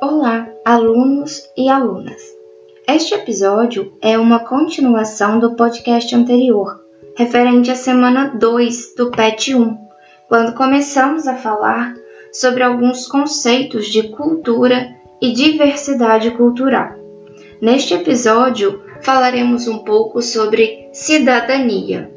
Olá, alunos e alunas. Este episódio é uma continuação do podcast anterior, referente à semana 2 do PET 1, quando começamos a falar sobre alguns conceitos de cultura e diversidade cultural. Neste episódio, falaremos um pouco sobre cidadania.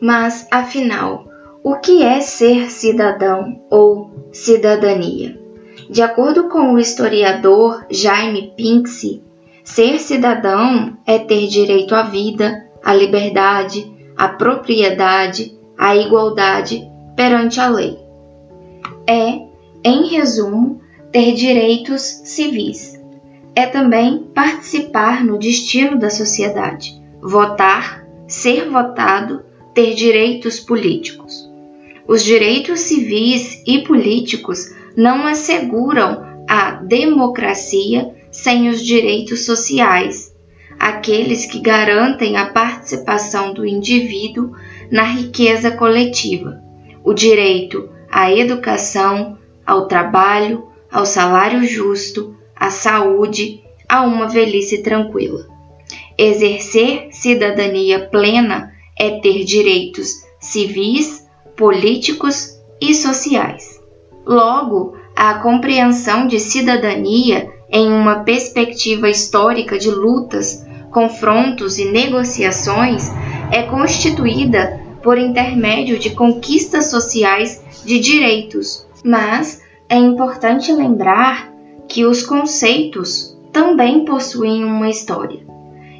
Mas, afinal, o que é ser cidadão ou cidadania? De acordo com o historiador Jaime Pinksy, ser cidadão é ter direito à vida, à liberdade, à propriedade, à igualdade perante a lei. É, em resumo, ter direitos civis. É também participar no destino da sociedade, votar, ser votado, ter direitos políticos. Os direitos civis e políticos não asseguram a democracia sem os direitos sociais, aqueles que garantem a participação do indivíduo na riqueza coletiva, o direito à educação, ao trabalho, ao salário justo, à saúde, a uma velhice tranquila. Exercer cidadania plena é ter direitos civis, políticos e sociais. Logo, a compreensão de cidadania em uma perspectiva histórica de lutas, confrontos e negociações é constituída por intermédio de conquistas sociais de direitos, mas é importante lembrar que os conceitos também possuem uma história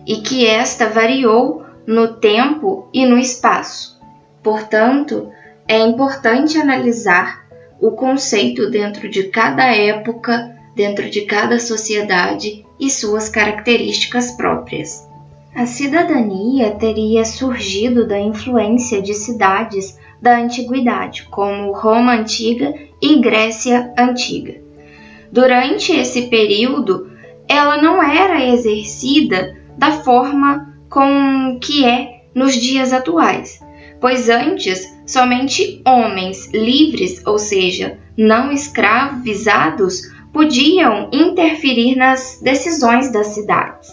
e que esta variou no tempo e no espaço. Portanto, é importante analisar o conceito dentro de cada época, dentro de cada sociedade e suas características próprias. A cidadania teria surgido da influência de cidades da antiguidade, como Roma antiga e Grécia antiga. Durante esse período, ela não era exercida da forma com que é nos dias atuais, pois antes somente homens livres, ou seja, não escravizados, podiam interferir nas decisões das cidades.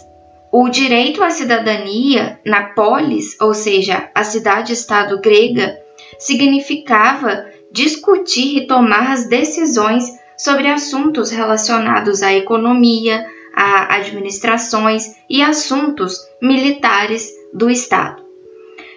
O direito à cidadania na polis, ou seja, a cidade-estado grega, significava discutir e tomar as decisões sobre assuntos relacionados à economia, a administrações e assuntos militares do Estado.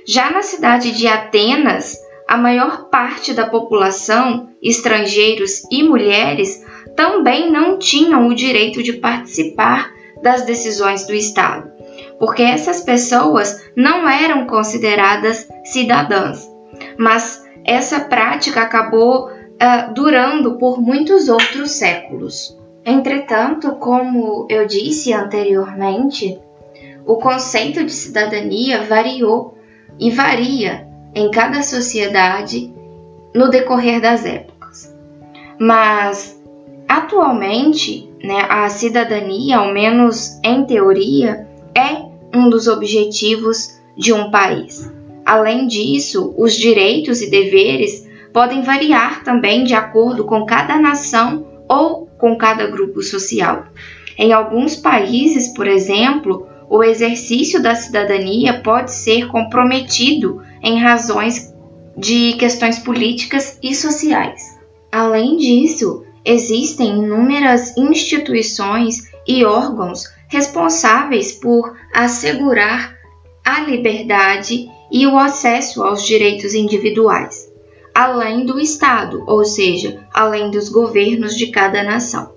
Já na cidade de Atenas, a maior parte da população, estrangeiros e mulheres, também não tinham o direito de participar das decisões do Estado, porque essas pessoas não eram consideradas cidadãs. Mas essa prática acabou uh, durando por muitos outros séculos. Entretanto, como eu disse anteriormente, o conceito de cidadania variou e varia em cada sociedade no decorrer das épocas. Mas atualmente, né, a cidadania, ao menos em teoria, é um dos objetivos de um país. Além disso, os direitos e deveres podem variar também de acordo com cada nação ou com cada grupo social. Em alguns países, por exemplo, o exercício da cidadania pode ser comprometido em razões de questões políticas e sociais. Além disso, existem inúmeras instituições e órgãos responsáveis por assegurar a liberdade e o acesso aos direitos individuais, além do Estado, ou seja, além dos governos de cada nação.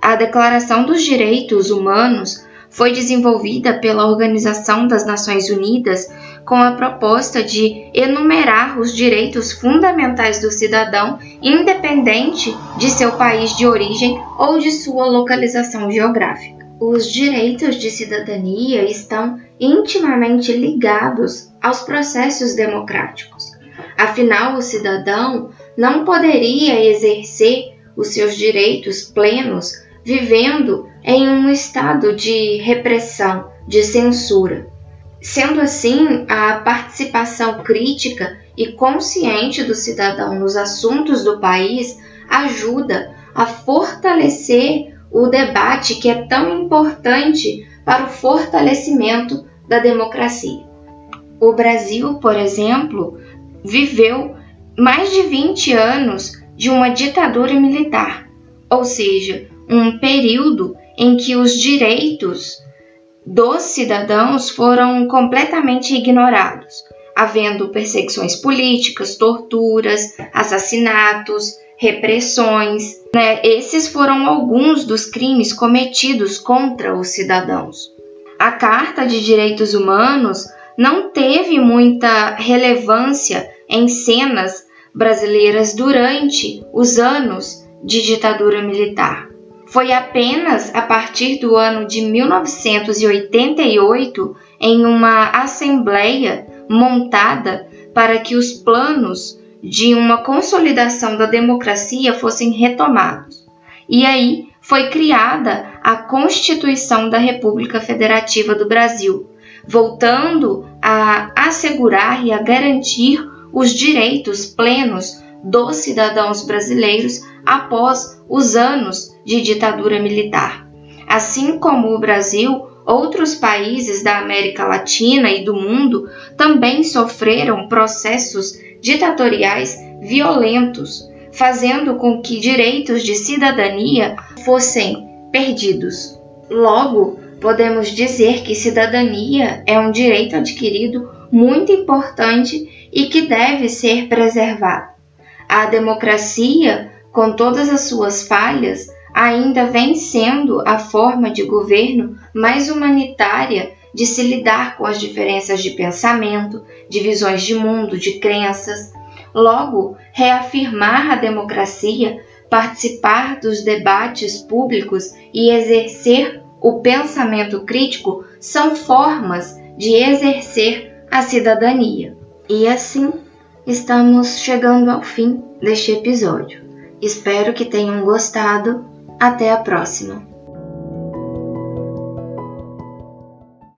A Declaração dos Direitos Humanos foi desenvolvida pela Organização das Nações Unidas com a proposta de enumerar os direitos fundamentais do cidadão, independente de seu país de origem ou de sua localização geográfica. Os direitos de cidadania estão intimamente ligados aos processos democráticos. Afinal, o cidadão não poderia exercer os seus direitos plenos vivendo em um estado de repressão, de censura. Sendo assim, a participação crítica e consciente do cidadão nos assuntos do país ajuda a fortalecer o debate que é tão importante para o fortalecimento da democracia. O Brasil, por exemplo, viveu mais de 20 anos de uma ditadura militar, ou seja, um período em que os direitos dos cidadãos foram completamente ignorados, havendo perseguições políticas, torturas, assassinatos, repressões. Né? Esses foram alguns dos crimes cometidos contra os cidadãos. A Carta de Direitos Humanos não teve muita relevância em cenas brasileiras durante os anos de ditadura militar. Foi apenas a partir do ano de 1988, em uma assembleia montada para que os planos de uma consolidação da democracia fossem retomados. E aí foi criada a Constituição da República Federativa do Brasil, voltando a assegurar e a garantir os direitos plenos dos cidadãos brasileiros após os anos de ditadura militar. Assim como o Brasil, outros países da América Latina e do mundo também sofreram processos ditatoriais violentos, fazendo com que direitos de cidadania fossem perdidos. Logo, podemos dizer que cidadania é um direito adquirido muito importante e que deve ser preservado. A democracia, com todas as suas falhas, ainda vem sendo a forma de governo mais humanitária de se lidar com as diferenças de pensamento, de visões de mundo, de crenças. Logo, reafirmar a democracia, participar dos debates públicos e exercer o pensamento crítico são formas de exercer a cidadania. E assim, estamos chegando ao fim deste episódio. Espero que tenham gostado. Até a próxima!